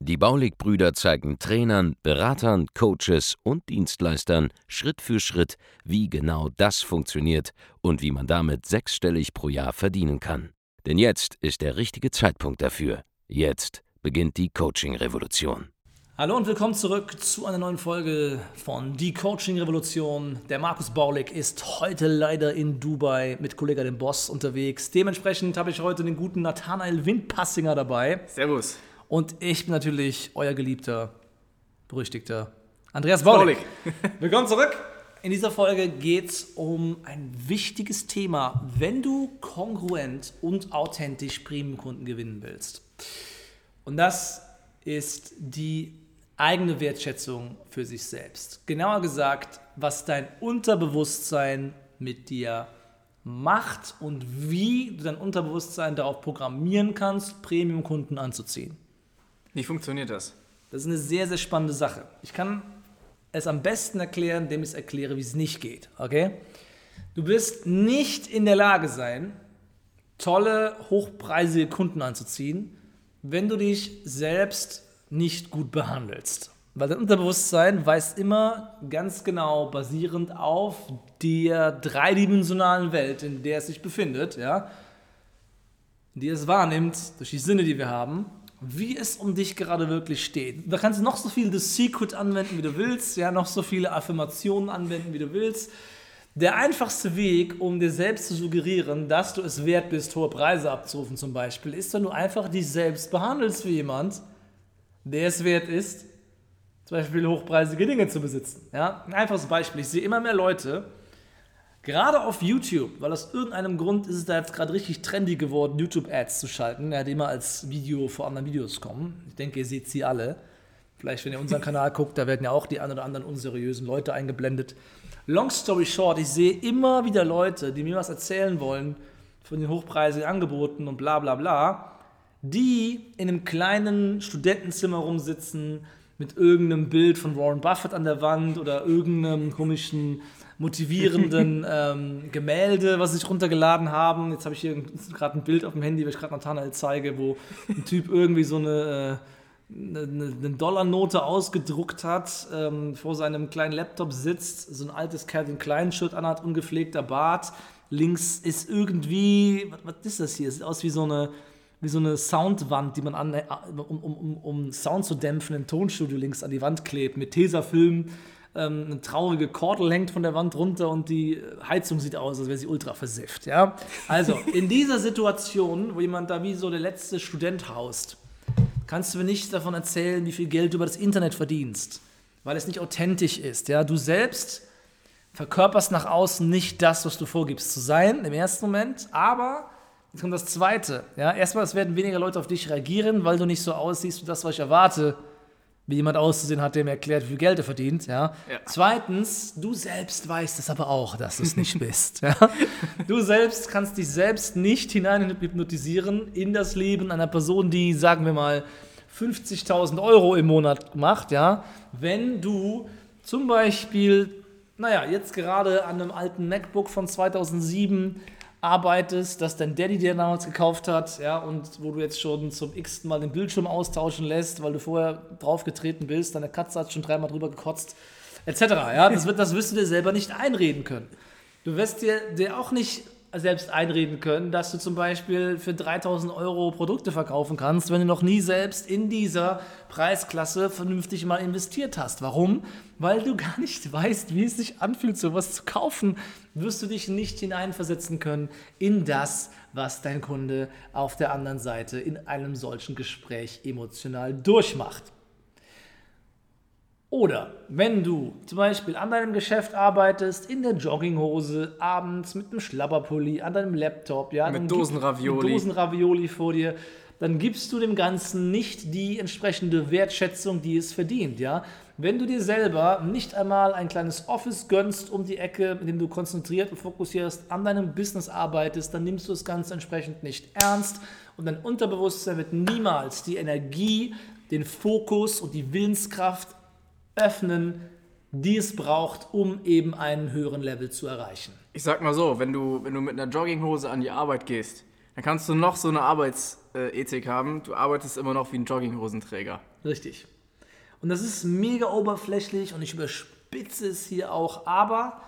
Die Baulig-Brüder zeigen Trainern, Beratern, Coaches und Dienstleistern Schritt für Schritt, wie genau das funktioniert und wie man damit sechsstellig pro Jahr verdienen kann. Denn jetzt ist der richtige Zeitpunkt dafür. Jetzt beginnt die Coaching-Revolution. Hallo und willkommen zurück zu einer neuen Folge von Die Coaching Revolution. Der Markus Baulig ist heute leider in Dubai mit Kollege dem Boss unterwegs. Dementsprechend habe ich heute den guten Nathanael Windpassinger dabei. Servus. Und ich bin natürlich euer geliebter, berüchtigter Andreas Baulig. Willkommen zurück. In dieser Folge geht es um ein wichtiges Thema, wenn du kongruent und authentisch Premium-Kunden gewinnen willst. Und das ist die eigene Wertschätzung für sich selbst. Genauer gesagt, was dein Unterbewusstsein mit dir macht und wie du dein Unterbewusstsein darauf programmieren kannst, Premium-Kunden anzuziehen. Wie funktioniert das? Das ist eine sehr, sehr spannende Sache. Ich kann es am besten erklären, indem ich es erkläre, wie es nicht geht. Okay? Du wirst nicht in der Lage sein, tolle, hochpreisige Kunden anzuziehen, wenn du dich selbst nicht gut behandelst. Weil dein Unterbewusstsein weiß immer ganz genau, basierend auf der dreidimensionalen Welt, in der es sich befindet, ja, die es wahrnimmt, durch die Sinne, die wir haben, wie es um dich gerade wirklich steht. Da kannst du noch so viel The Secret anwenden, wie du willst, ja, noch so viele Affirmationen anwenden, wie du willst. Der einfachste Weg, um dir selbst zu suggerieren, dass du es wert bist, hohe Preise abzurufen zum Beispiel, ist, wenn du einfach dich selbst behandelst wie jemand, der es wert ist, zum Beispiel hochpreisige Dinge zu besitzen. Ja? Ein einfaches Beispiel. Ich sehe immer mehr Leute, gerade auf YouTube, weil aus irgendeinem Grund ist es da jetzt gerade richtig trendy geworden, YouTube-Ads zu schalten, ja, die immer als Video vor anderen Videos kommen. Ich denke, ihr seht sie alle. Vielleicht, wenn ihr unseren Kanal guckt, da werden ja auch die ein oder anderen unseriösen Leute eingeblendet. Long story short, ich sehe immer wieder Leute, die mir was erzählen wollen von den hochpreisigen Angeboten und bla bla bla die in einem kleinen Studentenzimmer rumsitzen mit irgendeinem Bild von Warren Buffett an der Wand oder irgendeinem komischen motivierenden ähm, Gemälde, was sich runtergeladen haben. Jetzt habe ich hier gerade ein Bild auf dem Handy, was ich gerade Nathanael zeige, wo ein Typ irgendwie so eine, äh, eine, eine Dollarnote ausgedruckt hat, ähm, vor seinem kleinen Laptop sitzt, so ein altes Calvin Klein Shirt anhat, ungepflegter Bart. Links ist irgendwie, was, was ist das hier? Sieht aus wie so eine wie so eine Soundwand, die man an, äh, um, um, um, Sound zu dämpfen, im Tonstudio links an die Wand klebt, mit Tesafilm. Ähm, eine traurige Kordel hängt von der Wand runter und die Heizung sieht aus, als wäre sie ultra versifft. Ja? Also, in dieser Situation, wo jemand da wie so der letzte Student haust, kannst du mir nicht davon erzählen, wie viel Geld du über das Internet verdienst, weil es nicht authentisch ist. Ja? Du selbst verkörperst nach außen nicht das, was du vorgibst zu sein im ersten Moment, aber Jetzt kommt das Zweite. Ja, erstmal, es werden weniger Leute auf dich reagieren, weil du nicht so aussiehst wie das, was ich erwarte, wie jemand auszusehen hat, der mir erklärt, wie viel Geld er verdient. Ja. ja. Zweitens, du selbst weißt es aber auch, dass du es nicht bist. Ja. Du selbst kannst dich selbst nicht hinein hypnotisieren in das Leben einer Person, die, sagen wir mal, 50.000 Euro im Monat macht, ja, wenn du zum Beispiel, naja, jetzt gerade an einem alten MacBook von 2007 arbeitest, das dein Daddy dir damals gekauft hat, ja, und wo du jetzt schon zum x Mal den Bildschirm austauschen lässt, weil du vorher draufgetreten bist, deine Katze hat schon dreimal drüber gekotzt, etc. Ja, das, wird, das wirst du dir selber nicht einreden können. Du wirst dir, dir auch nicht selbst einreden können, dass du zum Beispiel für 3000 Euro Produkte verkaufen kannst, wenn du noch nie selbst in dieser Preisklasse vernünftig mal investiert hast. Warum? Weil du gar nicht weißt, wie es sich anfühlt, sowas zu kaufen, wirst du dich nicht hineinversetzen können in das, was dein Kunde auf der anderen Seite in einem solchen Gespräch emotional durchmacht. Oder wenn du zum Beispiel an deinem Geschäft arbeitest, in der Jogginghose, abends mit einem Schlabberpulli, an deinem Laptop, ja, mit Dosen Ravioli. Mit Dosen Ravioli vor dir, dann gibst du dem Ganzen nicht die entsprechende Wertschätzung, die es verdient, ja. Wenn du dir selber nicht einmal ein kleines Office gönnst um die Ecke, in dem du konzentriert und fokussierst an deinem Business arbeitest, dann nimmst du das Ganze entsprechend nicht ernst und dein Unterbewusstsein wird niemals die Energie, den Fokus und die Willenskraft öffnen, die es braucht, um eben einen höheren Level zu erreichen. Ich sag mal so, wenn du, wenn du mit einer Jogginghose an die Arbeit gehst, dann kannst du noch so eine Arbeitsethik haben. Du arbeitest immer noch wie ein Jogginghosenträger. Richtig. Und das ist mega oberflächlich und ich überspitze es hier auch, aber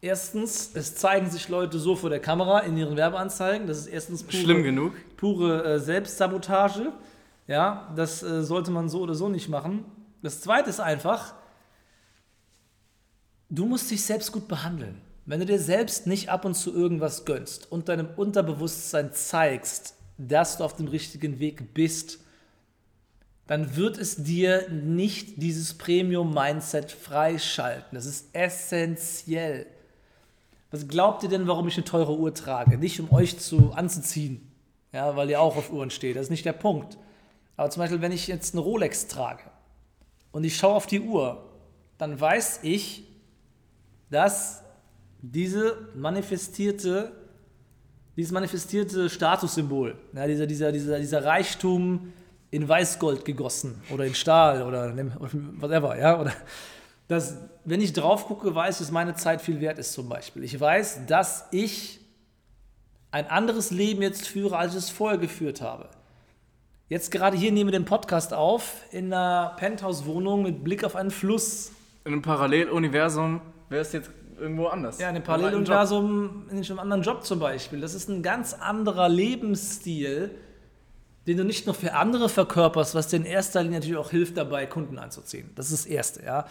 erstens, es zeigen sich Leute so vor der Kamera in ihren Werbeanzeigen. Das ist erstens pure, Schlimm genug. pure äh, Selbstsabotage. Ja, das äh, sollte man so oder so nicht machen. Das zweite ist einfach, du musst dich selbst gut behandeln. Wenn du dir selbst nicht ab und zu irgendwas gönnst und deinem Unterbewusstsein zeigst, dass du auf dem richtigen Weg bist, dann wird es dir nicht dieses Premium-Mindset freischalten. Das ist essentiell. Was glaubt ihr denn, warum ich eine teure Uhr trage? Nicht um euch zu anzuziehen, ja, weil ihr auch auf Uhren steht. Das ist nicht der Punkt. Aber zum Beispiel, wenn ich jetzt eine Rolex trage und ich schaue auf die Uhr, dann weiß ich, dass diese manifestierte, dieses manifestierte Statussymbol, ja, dieser, dieser, dieser, dieser Reichtum in Weißgold gegossen oder in Stahl oder whatever, ja, oder dass, wenn ich drauf gucke, weiß, dass meine Zeit viel wert ist zum Beispiel. Ich weiß, dass ich ein anderes Leben jetzt führe, als ich es vorher geführt habe. Jetzt gerade hier nehmen wir den Podcast auf in einer Penthouse-Wohnung mit Blick auf einen Fluss. In einem Paralleluniversum wäre es jetzt irgendwo anders. Ja, in einem Paralleluniversum, in einem anderen Job zum Beispiel. Das ist ein ganz anderer Lebensstil, den du nicht nur für andere verkörperst, was dir in erster Linie natürlich auch hilft dabei, Kunden anzuziehen. Das ist das Erste, ja.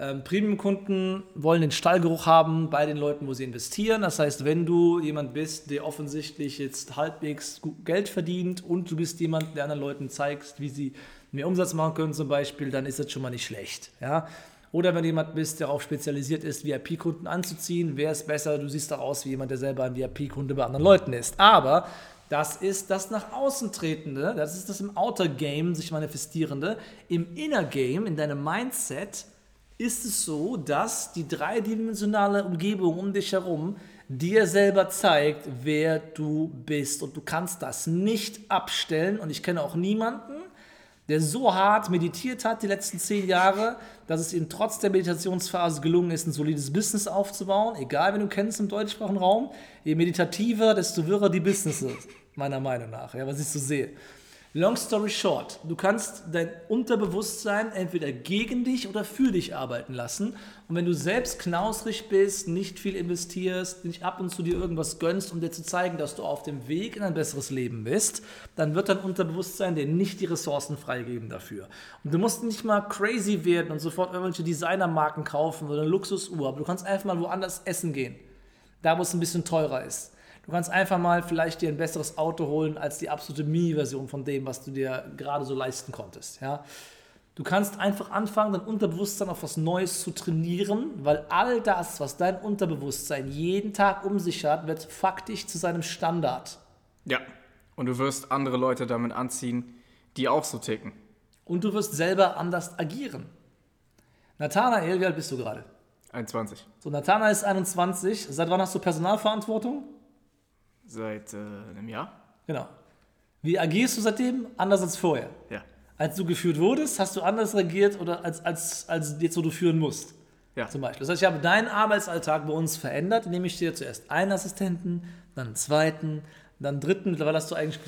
Ähm, Premium-Kunden wollen den Stallgeruch haben bei den Leuten, wo sie investieren. Das heißt, wenn du jemand bist, der offensichtlich jetzt halbwegs Geld verdient und du bist jemand, der anderen Leuten zeigst, wie sie mehr Umsatz machen können zum Beispiel, dann ist das schon mal nicht schlecht. Ja? Oder wenn jemand bist, der darauf spezialisiert ist, VIP-Kunden anzuziehen, wäre es besser, du siehst doch aus wie jemand, der selber ein VIP-Kunde bei anderen Leuten ist. Aber das ist das nach außen tretende, das ist das im Outer Game sich manifestierende. Im Inner Game, in deinem Mindset, ist es so, dass die dreidimensionale Umgebung um dich herum dir selber zeigt, wer du bist. Und du kannst das nicht abstellen. Und ich kenne auch niemanden, der so hart meditiert hat die letzten zehn Jahre, dass es ihm trotz der Meditationsphase gelungen ist, ein solides Business aufzubauen. Egal, wen du kennst im deutschsprachigen Raum. Je meditativer, desto wirrer die Businesses, meiner Meinung nach, ja, was ich so sehe. Long story short, du kannst dein Unterbewusstsein entweder gegen dich oder für dich arbeiten lassen. Und wenn du selbst knausrig bist, nicht viel investierst, nicht ab und zu dir irgendwas gönnst, um dir zu zeigen, dass du auf dem Weg in ein besseres Leben bist, dann wird dein Unterbewusstsein dir nicht die Ressourcen freigeben dafür. Und du musst nicht mal crazy werden und sofort irgendwelche Designermarken kaufen oder eine Luxusuhr, aber du kannst einfach mal woanders essen gehen. Da, wo es ein bisschen teurer ist. Du kannst einfach mal vielleicht dir ein besseres Auto holen als die absolute Mini-Version von dem, was du dir gerade so leisten konntest. Ja? Du kannst einfach anfangen, dein Unterbewusstsein auf was Neues zu trainieren, weil all das, was dein Unterbewusstsein jeden Tag um sich hat, wird faktisch zu seinem Standard. Ja. Und du wirst andere Leute damit anziehen, die auch so ticken. Und du wirst selber anders agieren. Nathanael, wie alt bist du gerade? 21. So, Nathanael ist 21. Seit wann hast du Personalverantwortung? Seit äh, einem Jahr? Genau. Wie agierst du seitdem? Anders als vorher. Ja. Als du geführt wurdest, hast du anders reagiert oder als, als, als jetzt, wo du führen musst. Ja. Zum Beispiel. Das heißt, ich habe deinen Arbeitsalltag bei uns verändert, indem ich dir zuerst einen Assistenten, dann einen zweiten, dann einen dritten. Mittlerweile hast du eigentlich.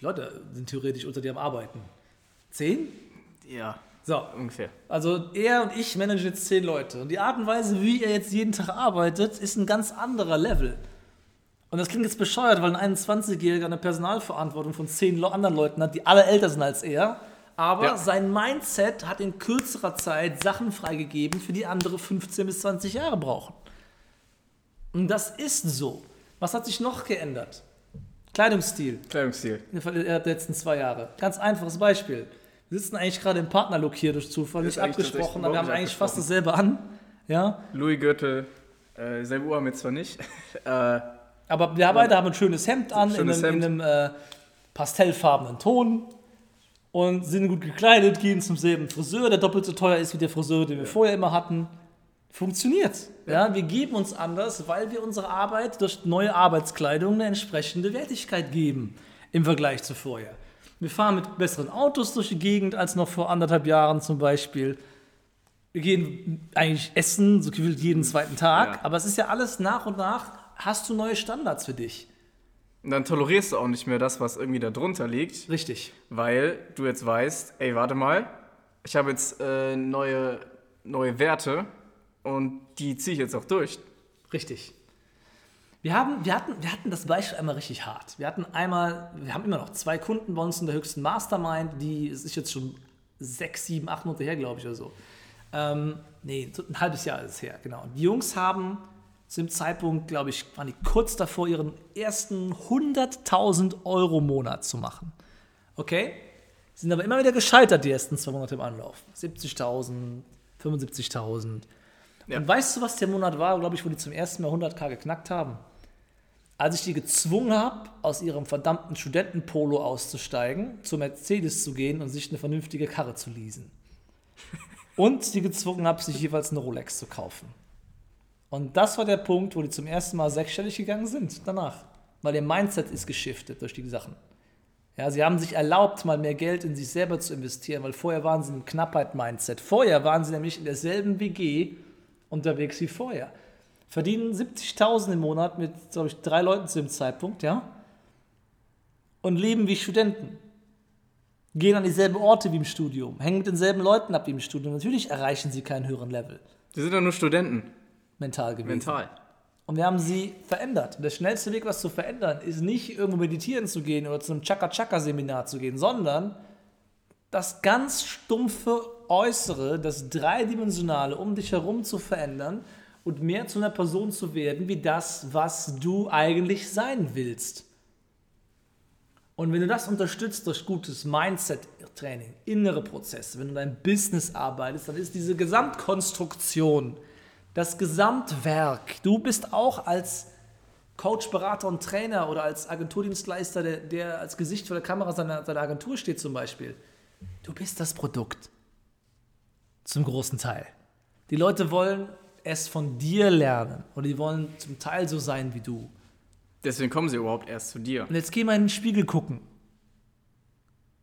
Wie Leute sind theoretisch unter dir am Arbeiten? Zehn? Ja. So. Ungefähr. Also er und ich managen jetzt zehn Leute. Und die Art und Weise, wie er jetzt jeden Tag arbeitet, ist ein ganz anderer Level. Und das klingt jetzt bescheuert, weil ein 21-Jähriger eine Personalverantwortung von zehn anderen Leuten hat, die alle älter sind als er. Aber Ja. sein Mindset hat in kürzerer Zeit Sachen freigegeben, für die andere 15 bis 20 Jahre brauchen. Und das ist so. Was hat sich noch geändert? Kleidungsstil Kleidungsstil. in den letzten zwei Jahre. Ganz einfaches Beispiel. Wir sitzen eigentlich gerade im Partnerlook hier durch Zufall, Ist nicht abgesprochen, aber wir haben eigentlich fast dasselbe an. Ja, Louis Gürtel. Äh, selbe Uhr haben wir zwar nicht. äh, aber wir beide haben ein schönes Hemd an, in Schönes einem, in Hemd. einem, äh, pastellfarbenen Ton und sind gut gekleidet, gehen zum selben Friseur, der doppelt so teuer ist wie der Friseur, den wir vorher immer hatten. Funktioniert. Ja, wir geben uns anders, weil wir unsere Arbeit durch neue Arbeitskleidung eine entsprechende Wertigkeit geben im Vergleich zu vorher. Wir fahren mit besseren Autos durch die Gegend als noch vor anderthalb Jahren zum Beispiel. Wir gehen eigentlich essen, so gefühlt jeden zweiten Tag, Ja. aber es ist ja alles nach und nach, hast du neue Standards für dich. Und dann tolerierst du auch nicht mehr das, was irgendwie da drunter liegt, Richtig. weil du jetzt weißt, ey, warte mal, ich habe jetzt äh, neue, neue Werte und die ziehe ich jetzt auch durch. Richtig. Wir, haben, wir, hatten, wir hatten das Beispiel einmal richtig hart. Wir hatten einmal, wir haben immer noch zwei Kunden bei uns in der höchsten Mastermind, die, es ist jetzt schon sechs, sieben, acht Monate her, glaube ich, oder so. Ähm, nee, ein halbes Jahr ist es her, genau. Und die Jungs haben zu dem Zeitpunkt, glaube ich, waren die kurz davor, ihren ersten 100.000 Euro Monat zu machen. Okay? Sind aber immer wieder gescheitert, die ersten zwei Monate im Anlauf. 70.000, 75.000. Ja. Und weißt du, was der Monat war, glaube ich, wo die zum ersten Mal 100k geknackt haben? Als ich die gezwungen habe, aus ihrem verdammten Studentenpolo auszusteigen, zu Mercedes zu gehen und sich eine vernünftige Karre zu leasen. Und die gezwungen habe, sich jeweils eine Rolex zu kaufen. Und das war der Punkt, wo die zum ersten Mal sechsstellig gegangen sind danach. Weil ihr Mindset ist geschiftet durch die Sachen. Ja, sie haben sich erlaubt, mal mehr Geld in sich selber zu investieren, weil vorher waren sie im Knappheit-Mindset. Vorher waren sie nämlich in derselben WG unterwegs wie vorher. Verdienen 70.000 im Monat mit, glaube ich, drei Leuten zu dem Zeitpunkt, ja? Und leben wie Studenten. Gehen an dieselben Orte wie im Studium, hängen mit denselben Leuten ab wie im Studium. Natürlich erreichen sie keinen höheren Level Die sind ja nur Studenten, mental gewesen. mental. Und wir haben sie verändert. Und der schnellste Weg, was zu verändern, ist nicht irgendwo meditieren zu gehen oder zu einem Chaka-Chaka-Seminar zu gehen, sondern das ganz stumpfe Äußere, das Dreidimensionale um dich herum zu verändern und mehr zu einer Person zu werden, wie das, was du eigentlich sein willst. Und wenn du das unterstützt durch gutes Mindset-Training, innere Prozesse, wenn du dein Business arbeitest, dann ist diese Gesamtkonstruktion, das Gesamtwerk, du bist auch als Coach, Berater und Trainer oder als Agenturdienstleister, der, der als Gesicht vor der Kamera seiner, seiner Agentur steht zum Beispiel, du bist das Produkt. Zum großen Teil. Die Leute wollen es von dir lernen oder die wollen zum Teil so sein wie du. Deswegen kommen sie überhaupt erst zu dir. Und jetzt geh mal in den Spiegel gucken.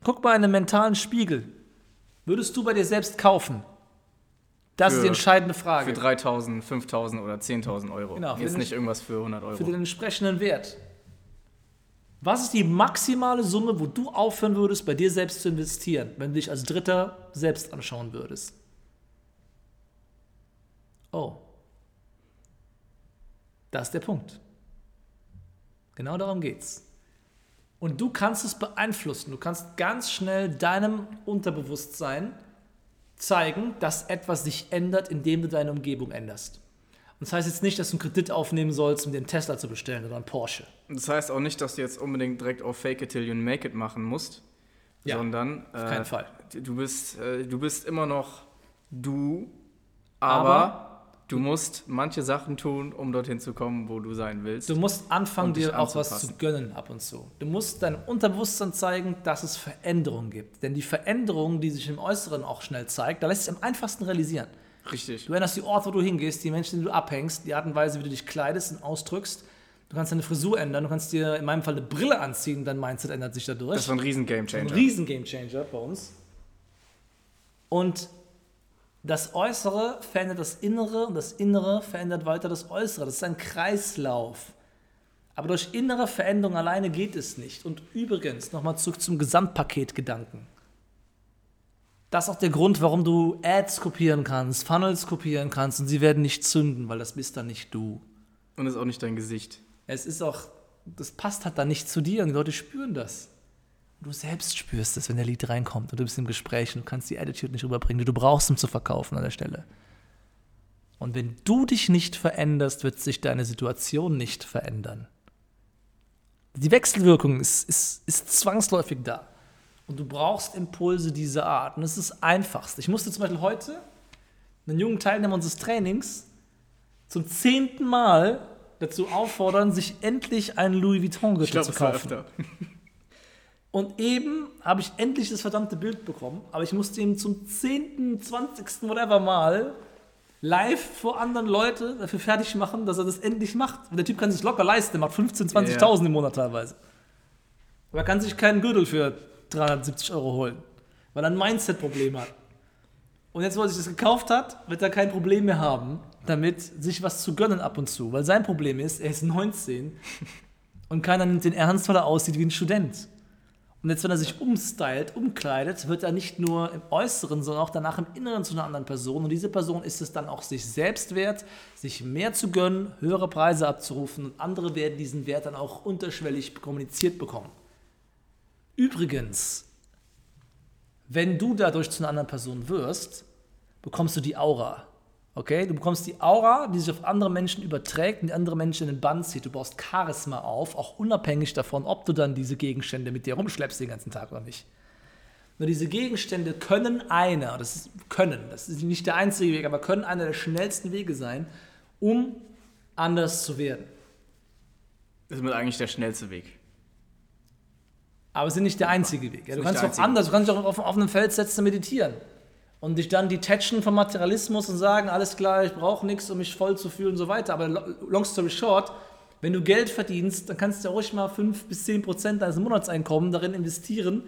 Guck mal in einen mentalen Spiegel. Würdest du bei dir selbst kaufen? Das ist Für- die entscheidende Für Frage. 3.000, 5.000 oder 10.000 Euro. Genau, für Jetzt den- nicht irgendwas für 100 Euro. Für den entsprechenden Wert. Was ist die maximale Summe, wo du aufhören würdest, bei dir selbst zu investieren, wenn du dich als Dritter selbst anschauen würdest? Oh. Das ist der Punkt. Genau darum geht's. Und du kannst es beeinflussen. Du kannst ganz schnell deinem Unterbewusstsein zeigen, dass etwas sich ändert, indem du deine Umgebung änderst. Und das heißt jetzt nicht, dass du einen Kredit aufnehmen sollst, um einen Tesla zu bestellen oder einen Porsche. Das heißt auch nicht, dass du jetzt unbedingt direkt auf Fake it till you make it machen musst, Ja, sondern Auf keinen Fall. du bist, äh, du bist immer noch du, aber, Aber- du musst manche Sachen tun, um dorthin zu kommen, wo du sein willst. Du musst anfangen, dir auch was zu gönnen ab und zu. Du musst deinem Unterbewusstsein zeigen, dass es Veränderungen gibt. Denn die Veränderung, die sich im Äußeren auch schnell zeigt, da lässt sich am einfachsten realisieren. Richtig. Du änderst die Orte, wo du hingehst, die Menschen, die du abhängst, die Art und Weise, wie du dich kleidest und ausdrückst. Du kannst deine Frisur ändern, du kannst dir in meinem Fall eine Brille anziehen, dein Mindset ändert sich dadurch. Das war ein riesen Game Ein riesen Gamechanger bei uns. Und das Äußere verändert das Innere und das Innere verändert weiter das Äußere. Das ist ein Kreislauf. Aber durch innere Veränderung alleine geht es nicht. Und übrigens, nochmal zurück zum Gesamtpaketgedanken. Das ist auch der Grund, warum du Ads kopieren kannst, Funnels kopieren kannst und sie werden nicht zünden, weil das bist dann nicht du. Und ist auch nicht dein Gesicht. Es ist auch, das passt halt dann nicht zu dir und die Leute spüren das. Du selbst spürst es, wenn der Lied reinkommt und du bist im Gespräch und du kannst die Attitude nicht rüberbringen, die du brauchst, um zu verkaufen an der Stelle. Und wenn du dich nicht veränderst, wird sich deine Situation nicht verändern. Die Wechselwirkung ist, ist, ist zwangsläufig da. Und du brauchst Impulse dieser Art. Und es ist das Einfachste. Ich musste zum Beispiel heute einen jungen Teilnehmer unseres Trainings zum zehnten Mal dazu auffordern, sich endlich einen Louis Vuitton-Gürtel zu kaufen. Und eben habe ich endlich das verdammte Bild bekommen, aber ich musste ihm zum 10., 20., whatever Mal live vor anderen Leuten dafür fertig machen, dass er das endlich macht. Und der Typ kann sich locker leisten, der macht 15.000, 20.000 Ja. im Monat teilweise. Aber er kann sich keinen Gürtel für 370 Euro holen, weil er ein Mindset-Problem hat. Und jetzt, wo er sich das gekauft hat, wird er kein Problem mehr haben, damit sich was zu gönnen ab und zu. Weil sein Problem ist, er ist 19 und keiner nimmt den ernst, weil er aussieht wie ein Student. Und jetzt, wenn er sich umstylt, umkleidet, wird er nicht nur im Äußeren, sondern auch danach im Inneren zu einer anderen Person. Und diese Person ist es dann auch sich selbst wert, sich mehr zu gönnen, höhere Preise abzurufen und andere werden diesen Wert dann auch unterschwellig kommuniziert bekommen. Übrigens, wenn du dadurch zu einer anderen Person wirst, bekommst du die Aura. Okay? Du bekommst die Aura, die sich auf andere Menschen überträgt und die andere Menschen in den Bann zieht. Du baust Charisma auf, auch unabhängig davon, ob du dann diese Gegenstände mit dir rumschleppst den ganzen Tag oder nicht. Nur diese Gegenstände können einer, das ist können, das ist nicht der einzige Weg, aber können einer der schnellsten Wege sein, um anders zu werden. Das ist eigentlich der schnellste Weg. Aber es ist nicht der einzige Weg. Ja, du kannst der auch einzige. anders, du kannst dich auch auf, auf einem Feld setzen, meditieren. Und dich dann detachen vom Materialismus und sagen, alles klar, ich brauche nichts, um mich voll zu fühlen und so weiter. Aber lo- long story short, wenn du Geld verdienst, dann kannst du ja ruhig mal 5 bis 10 Prozent deines Monatseinkommens darin investieren,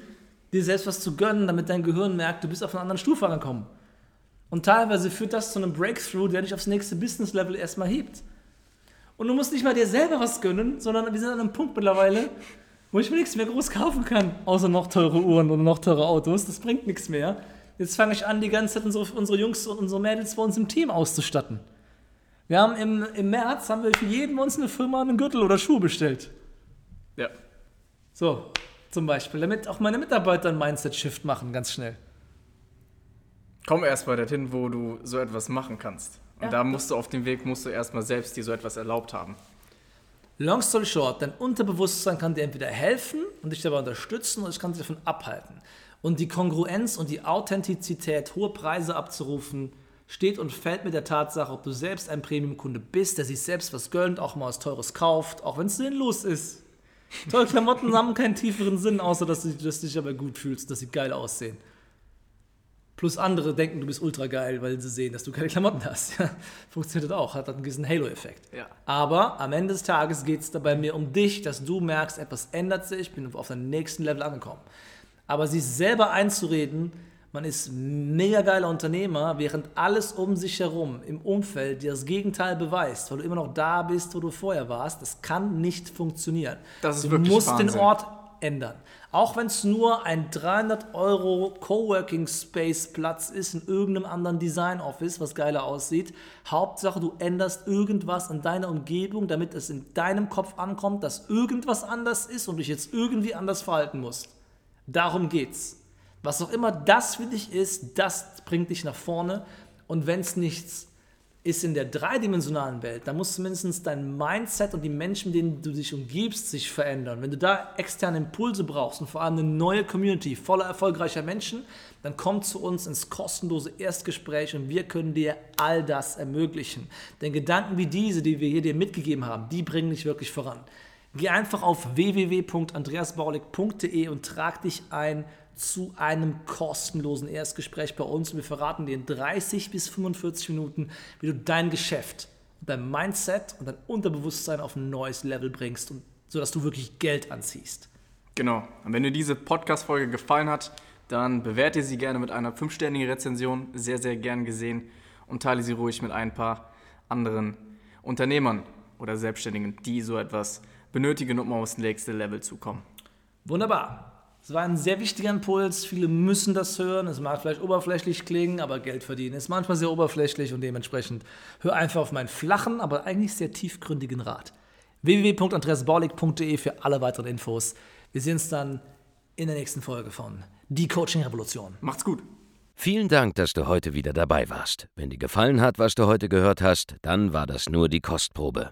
dir selbst was zu gönnen, damit dein Gehirn merkt, du bist auf einer anderen Stufe angekommen. Und teilweise führt das zu einem Breakthrough, der dich aufs nächste Business-Level erstmal hebt. Und du musst nicht mal dir selber was gönnen, sondern wir sind an einem Punkt mittlerweile, wo ich mir nichts mehr groß kaufen kann, außer noch teure Uhren oder noch teure Autos. Das bringt nichts mehr. Jetzt fange ich an, die ganze Zeit unsere, unsere Jungs und unsere Mädels bei uns im Team auszustatten. Wir haben im, im März haben wir für jeden uns eine Firma einen Gürtel oder Schuhe bestellt. Ja. So, zum Beispiel, damit auch meine Mitarbeiter einen Mindset-Shift machen, ganz schnell. Komm erst mal dorthin, wo du so etwas machen kannst. Und Ja. da musst du auf dem Weg, musst du erstmal selbst dir so etwas erlaubt haben. Long story short, dein Unterbewusstsein kann dir entweder helfen und dich dabei unterstützen oder es kann dich davon abhalten. Und die Kongruenz und die Authentizität, hohe Preise abzurufen, steht und fällt mit der Tatsache, ob du selbst ein Premium-Kunde bist, der sich selbst was gönnt, auch mal was Teures kauft, auch wenn es sinnlos ist. Teure Klamotten haben keinen tieferen Sinn, außer dass du, dass du dich aber gut fühlst, dass sie geil aussehen. Plus andere denken, du bist ultra geil, weil sie sehen, dass du keine Klamotten hast. Ja, funktioniert das auch, hat einen gewissen Halo-Effekt. Ja. Aber am Ende des Tages geht es dabei mir um dich, dass du merkst, etwas ändert sich, ich bin auf deinem nächsten Level angekommen. Aber sich selber einzureden, man ist mega geiler Unternehmer, während alles um sich herum im Umfeld dir das Gegenteil beweist, weil du immer noch da bist, wo du vorher warst, das kann nicht funktionieren. Das ist du wirklich musst den Wahnsinn. Ort ändern. Auch wenn es nur ein 300 Euro Coworking Space Platz ist in irgendeinem anderen Design Office, was geiler aussieht. Hauptsache, du änderst irgendwas an deiner Umgebung, damit es in deinem Kopf ankommt, dass irgendwas anders ist und du dich jetzt irgendwie anders verhalten musst. Darum geht's. Was auch immer das für dich ist, das bringt dich nach vorne. Und wenn es nichts ist in der dreidimensionalen Welt, dann muss zumindest dein Mindset und die Menschen, mit denen du dich umgibst, sich verändern. Wenn du da externe Impulse brauchst und vor allem eine neue Community voller erfolgreicher Menschen, dann komm zu uns ins kostenlose Erstgespräch und wir können dir all das ermöglichen. Denn Gedanken wie diese, die wir hier dir mitgegeben haben, die bringen dich wirklich voran. Geh einfach auf www.andreasbaulig.de und trag dich ein zu einem kostenlosen Erstgespräch bei uns. Und wir verraten dir in 30 bis 45 Minuten, wie du dein Geschäft, dein Mindset und dein Unterbewusstsein auf ein neues Level bringst, und, sodass du wirklich Geld anziehst. Genau. Und wenn dir diese Podcast-Folge gefallen hat, dann bewerte sie gerne mit einer 5-ständigen Rezension. Sehr, sehr gern gesehen. Und teile sie ruhig mit ein paar anderen Unternehmern oder Selbstständigen, die so etwas benötigen, um aufs nächste Level zu kommen. Wunderbar. Es war ein sehr wichtiger Impuls. Viele müssen das hören. Es mag vielleicht oberflächlich klingen, aber Geld verdienen ist manchmal sehr oberflächlich und dementsprechend hör einfach auf meinen flachen, aber eigentlich sehr tiefgründigen Rat. www.andreasbaulig.de für alle weiteren Infos. Wir sehen uns dann in der nächsten Folge von Die Coaching Revolution. Macht's gut. Vielen Dank, dass du heute wieder dabei warst. Wenn dir gefallen hat, was du heute gehört hast, dann war das nur die Kostprobe.